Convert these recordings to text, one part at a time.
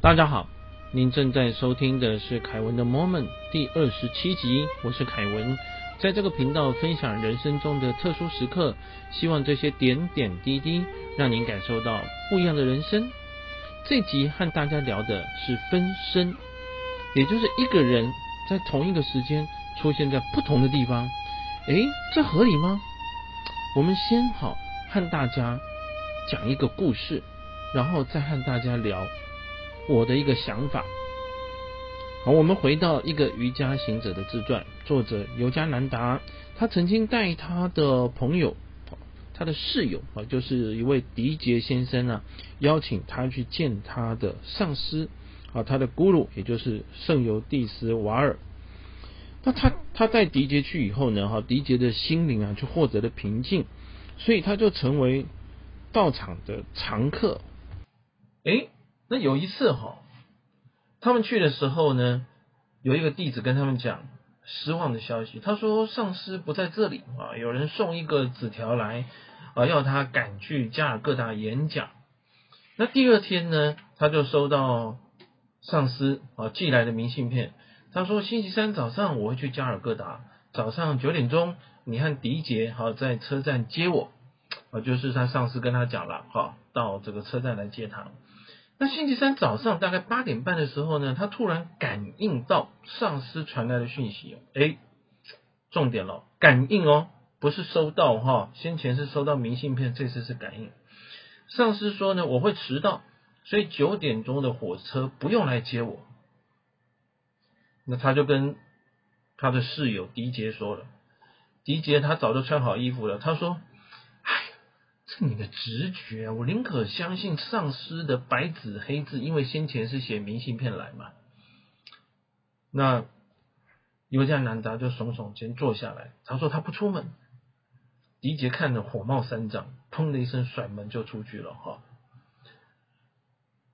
大家好，您正在收听的是凯文的 Moment 第二十七集，我是凯文，在这个频道分享人生中的特殊时刻，希望这些点点滴滴让您感受到不一样的人生。这集和大家聊的是分身，也就是一个人在同一个时间出现在不同的地方，诶，这合理吗？我们先好和大家讲一个故事，然后再和大家聊。我的一个想法，好，我们回到一个瑜伽行者的自传，作者尤加南达，他曾经带他的朋友，他的室友啊，就是一位迪杰先生啊，邀请他去见他的上司啊，他的咕噜，也就是圣尤蒂斯瓦尔。那他他带迪杰去以后呢，哈，迪杰的心灵啊就获得了平静，所以他就成为道场的常客。诶。那有一次哈，他们去的时候呢，有一个弟子跟他们讲失望的消息。他说上司不在这里啊，有人送一个纸条来啊，要他赶去加尔各答演讲。那第二天呢，他就收到上司啊寄来的明信片。他说星期三早上我会去加尔各答，早上九点钟你和迪杰好在车站接我啊，就是他上司跟他讲了哈，到这个车站来接他。那星期三早上大概八点半的时候呢，他突然感应到上司传来的讯息，哎，重点了，感应哦，不是收到哈，先前是收到明信片，这次是感应。上司说呢，我会迟到，所以九点钟的火车不用来接我。那他就跟他的室友迪杰说了，迪杰他早就穿好衣服了，他说。是你的直觉，我宁可相信上司的白纸黑字，因为先前是写明信片来嘛。那尤加南达就耸耸肩坐下来，他说他不出门。迪杰看着火冒三丈，砰的一声甩门就出去了哈。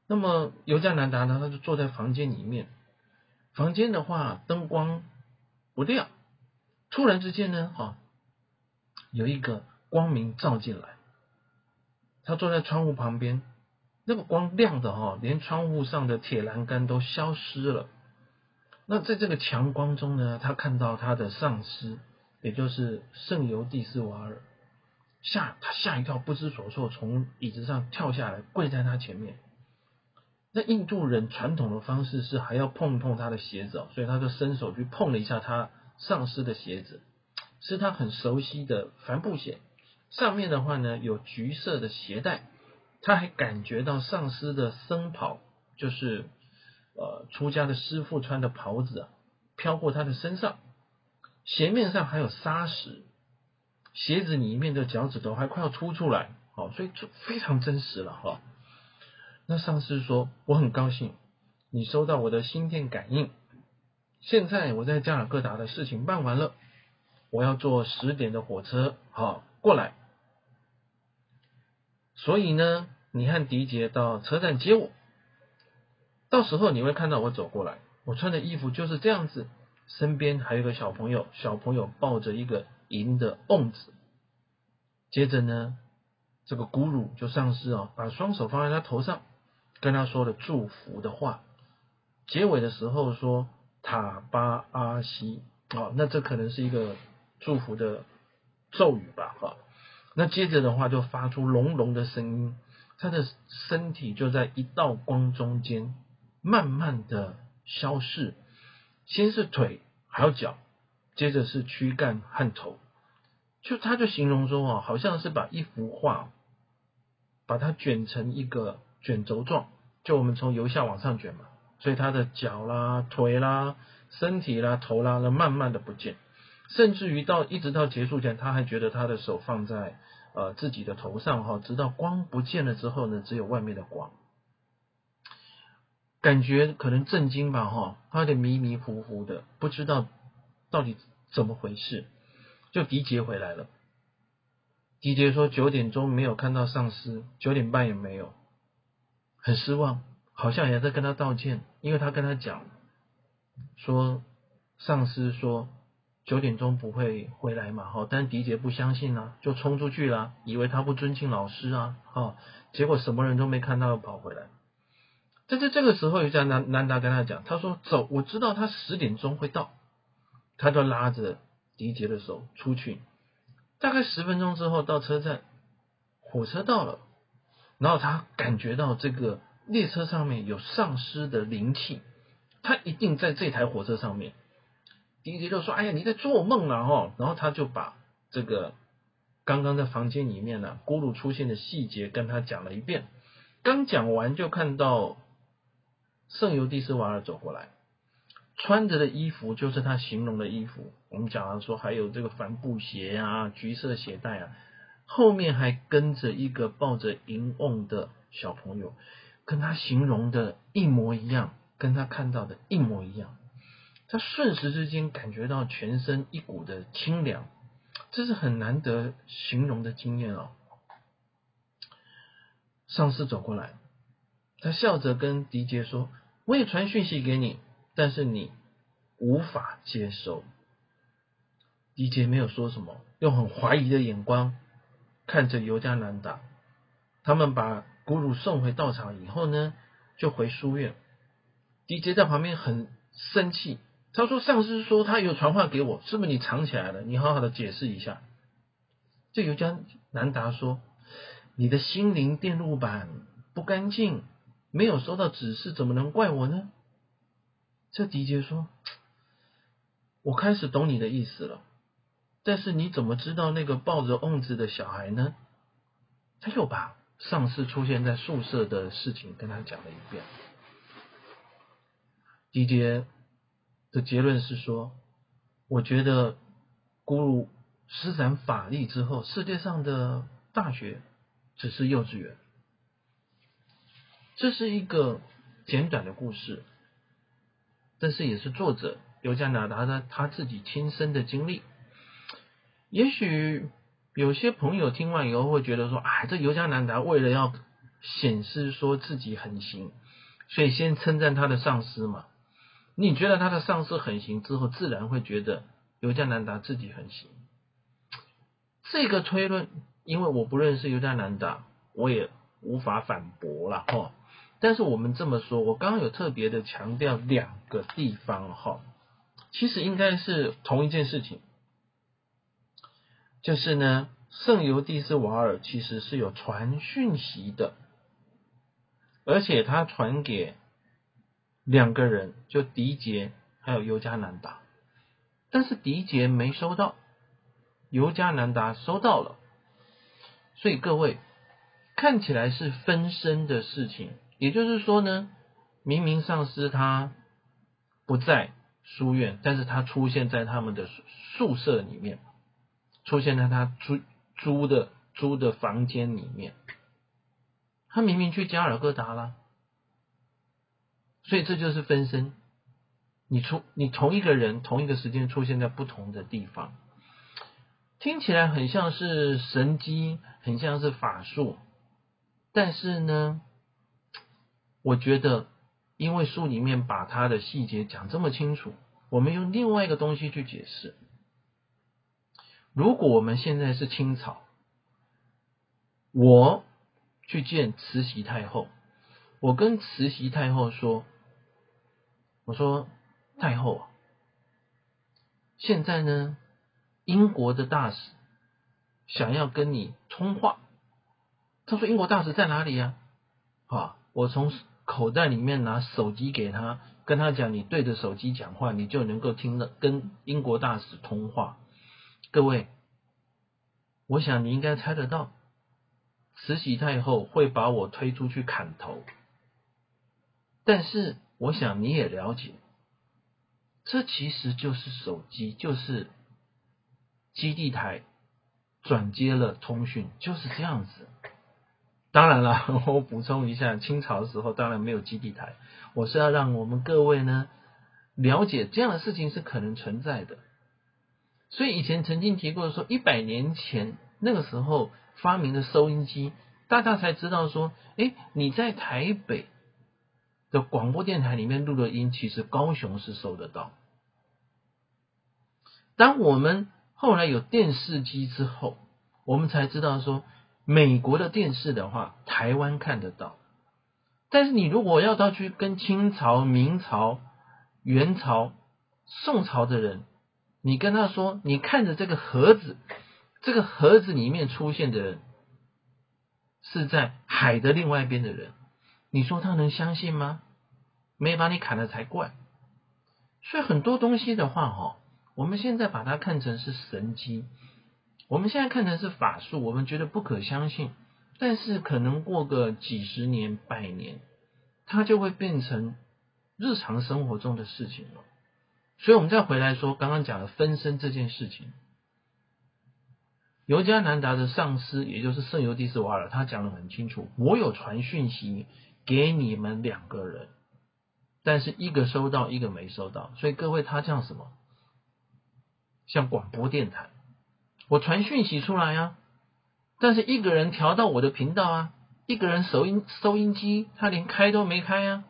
那么尤加南达呢，他就坐在房间里面，房间的话灯光不亮，突然之间呢，哈，有一个光明照进来。他坐在窗户旁边，那个光亮的哈，连窗户上的铁栏杆都消失了。那在这个强光中呢，他看到他的上司，也就是圣尤蒂斯瓦尔，吓他吓一跳，不知所措，从椅子上跳下来，跪在他前面。那印度人传统的方式是还要碰一碰他的鞋子，所以他就伸手去碰了一下他上司的鞋子，是他很熟悉的帆布鞋。上面的话呢有橘色的鞋带，他还感觉到上司的僧袍，就是呃出家的师傅穿的袍子啊，飘过他的身上，鞋面上还有沙石，鞋子里面的脚趾头还快要凸出来，好，所以就非常真实了哈。那上司说我很高兴你收到我的心电感应，现在我在加尔各答的事情办完了，我要坐十点的火车好过来。所以呢，你和迪杰到车站接我，到时候你会看到我走过来，我穿的衣服就是这样子，身边还有个小朋友，小朋友抱着一个银的瓮子。接着呢，这个古鲁就上师啊，把双手放在他头上，跟他说了祝福的话。结尾的时候说塔巴阿西，哦，那这可能是一个祝福的咒语吧，哈。那接着的话就发出隆隆的声音，他的身体就在一道光中间慢慢的消逝，先是腿还有脚，接着是躯干和头，就他就形容说啊，好像是把一幅画把它卷成一个卷轴状，就我们从由下往上卷嘛，所以他的脚啦、腿啦、身体啦、头啦，那慢慢的不见。甚至于到一直到结束前，他还觉得他的手放在呃自己的头上哈，直到光不见了之后呢，只有外面的光，感觉可能震惊吧哈，他有点迷迷糊糊的，不知道到底怎么回事。就迪杰回来了，迪杰说九点钟没有看到上司，九点半也没有，很失望，好像也在跟他道歉，因为他跟他讲说上司说。九点钟不会回来嘛？哈，但迪杰不相信啊，就冲出去了，以为他不尊敬老师啊，哈，结果什么人都没看到，跑回来。但是这个时候，有家南南达跟他讲，他说：“走，我知道他十点钟会到。”他就拉着迪杰的手出去。大概十分钟之后到车站，火车到了，然后他感觉到这个列车上面有丧尸的灵气，他一定在这台火车上面。迪迪就说：“哎呀，你在做梦啊！”哦，然后他就把这个刚刚在房间里面呢，咕噜出现的细节跟他讲了一遍。刚讲完，就看到。圣尤蒂斯瓦尔走过来，穿着的衣服就是他形容的衣服。我们讲了说，还有这个帆布鞋啊，橘色鞋带啊，后面还跟着一个抱着银瓮的小朋友，跟他形容的一模一样，跟他看到的一模一样。他瞬时之间感觉到全身一股的清凉，这是很难得形容的经验哦。上司走过来，他笑着跟迪杰说。我也传讯息给你，但是你无法接收。迪杰没有说什么，用很怀疑的眼光看着尤加南达。他们把古鲁送回道场以后呢，就回书院。迪杰在旁边很生气，他说：“上司说他有传话给我，是不是你藏起来了？你好好的解释一下。”这尤加南达说：“你的心灵电路板不干净。”没有收到指示，怎么能怪我呢？这迪杰说：“我开始懂你的意思了，但是你怎么知道那个抱着瓮子的小孩呢？”他又把上次出现在宿舍的事情跟他讲了一遍。迪杰的结论是说：“我觉得古鲁施展法力之后，世界上的大学只是幼稚园。”这是一个简短的故事，但是也是作者尤加拿达的他自己亲身的经历。也许有些朋友听完以后会觉得说：“哎，这尤加拿达为了要显示说自己很行，所以先称赞他的上司嘛。”你觉得他的上司很行之后，自然会觉得尤加南达自己很行。这个推论，因为我不认识尤加南达，我也无法反驳了哈。但是我们这么说，我刚刚有特别的强调两个地方哈，其实应该是同一件事情，就是呢，圣尤蒂斯瓦尔其实是有传讯息的，而且他传给两个人，就迪杰还有尤加南达，但是迪杰没收到，尤加南达收到了，所以各位看起来是分身的事情。也就是说呢，明明上司他不在书院，但是他出现在他们的宿舍里面，出现在他租租的租的房间里面，他明明去加尔各答了，所以这就是分身。你出你同一个人同一个时间出现在不同的地方，听起来很像是神机，很像是法术，但是呢？我觉得，因为书里面把它的细节讲这么清楚，我们用另外一个东西去解释。如果我们现在是清朝，我去见慈禧太后，我跟慈禧太后说：“我说太后啊，现在呢，英国的大使想要跟你通话。”他说：“英国大使在哪里呀？”啊，我从。口袋里面拿手机给他，跟他讲，你对着手机讲话，你就能够听到跟英国大使通话。各位，我想你应该猜得到，慈禧太后会把我推出去砍头。但是我想你也了解，这其实就是手机，就是基地台转接了通讯，就是这样子。当然了，我补充一下，清朝的时候当然没有基地台。我是要让我们各位呢了解这样的事情是可能存在的。所以以前曾经提过说，一百年前那个时候发明的收音机，大家才知道说，哎，你在台北的广播电台里面录的音，其实高雄是收得到。当我们后来有电视机之后，我们才知道说。美国的电视的话，台湾看得到，但是你如果要到去跟清朝、明朝、元朝、宋朝的人，你跟他说，你看着这个盒子，这个盒子里面出现的人是在海的另外一边的人，你说他能相信吗？没把你砍了才怪。所以很多东西的话，哈，我们现在把它看成是神机，我们现在看成是法术，我们觉得不可相信。但是可能过个几十年、百年，它就会变成日常生活中的事情了。所以，我们再回来说刚刚讲的分身这件事情，尤加南达的上司，也就是圣尤迪斯瓦尔，他讲的很清楚：我有传讯息给你们两个人，但是一个收到，一个没收到。所以各位，他像什么？像广播电台，我传讯息出来呀。但是一个人调到我的频道啊，一个人收音收音机他连开都没开呀，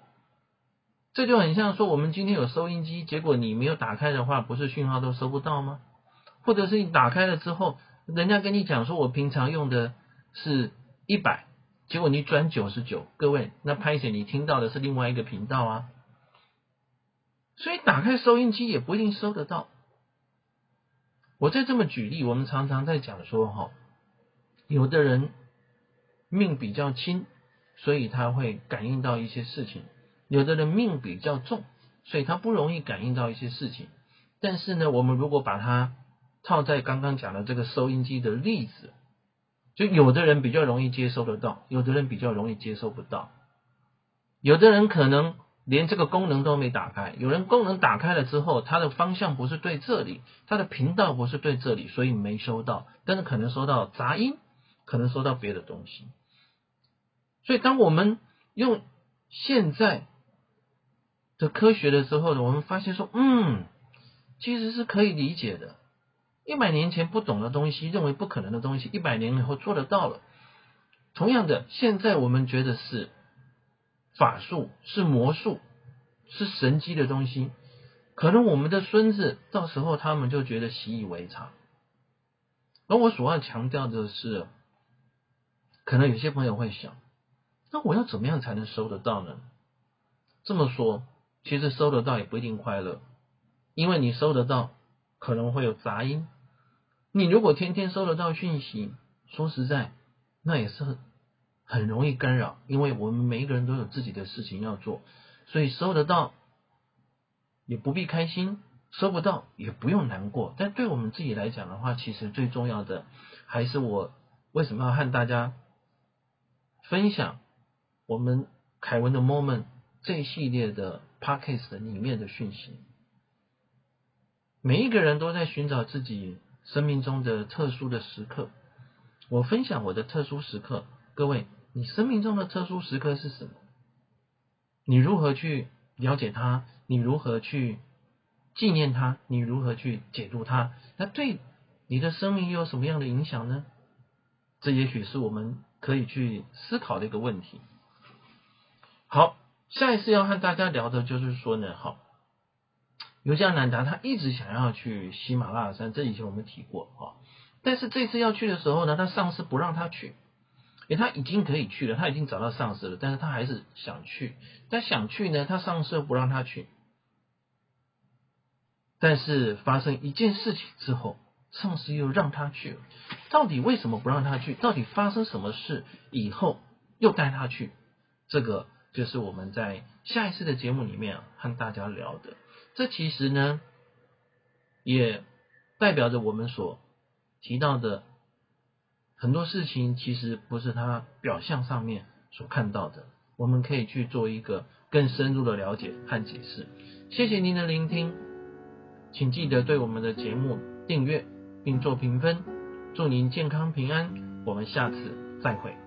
这就很像说我们今天有收音机，结果你没有打开的话，不是讯号都收不到吗？或者是你打开了之后，人家跟你讲说我平常用的是一百，结果你转九十九，各位那拍显你听到的是另外一个频道啊，所以打开收音机也不一定收得到。我再这么举例，我们常常在讲说哈。有的人命比较轻，所以他会感应到一些事情；有的人命比较重，所以他不容易感应到一些事情。但是呢，我们如果把它套在刚刚讲的这个收音机的例子，就有的人比较容易接收得到，有的人比较容易接收不到。有的人可能连这个功能都没打开，有人功能打开了之后，它的方向不是对这里，它的频道不是对这里，所以没收到，但是可能收到杂音。可能收到别的东西，所以当我们用现在的科学的时候呢，我们发现说，嗯，其实是可以理解的。一百年前不懂的东西，认为不可能的东西，一百年以后做得到了。同样的，现在我们觉得是法术、是魔术、是神机的东西，可能我们的孙子到时候他们就觉得习以为常。而我所要强调的是。可能有些朋友会想，那我要怎么样才能收得到呢？这么说，其实收得到也不一定快乐，因为你收得到可能会有杂音。你如果天天收得到讯息，说实在，那也是很很容易干扰，因为我们每一个人都有自己的事情要做，所以收得到也不必开心，收不到也不用难过。但对我们自己来讲的话，其实最重要的还是我为什么要和大家。分享我们凯文的 moment 这一系列的 podcast 里面的讯息。每一个人都在寻找自己生命中的特殊的时刻。我分享我的特殊时刻，各位，你生命中的特殊时刻是什么？你如何去了解它？你如何去纪念它？你如何去解读它？那对你的生命又有什么样的影响呢？这也许是我们。可以去思考的一个问题。好，下一次要和大家聊的就是说呢，好，尤加南达他一直想要去喜马拉雅山，这以前我们提过啊，但是这次要去的时候呢，他上司不让他去，因为，他已经可以去了，他已经找到上司了，但是他还是想去，但想去呢，他上司又不让他去，但是发生一件事情之后。上司又让他去了，到底为什么不让他去？到底发生什么事以后又带他去？这个就是我们在下一次的节目里面和大家聊的。这其实呢，也代表着我们所提到的很多事情，其实不是他表象上面所看到的。我们可以去做一个更深入的了解和解释。谢谢您的聆听，请记得对我们的节目订阅。并做评分，祝您健康平安，我们下次再会。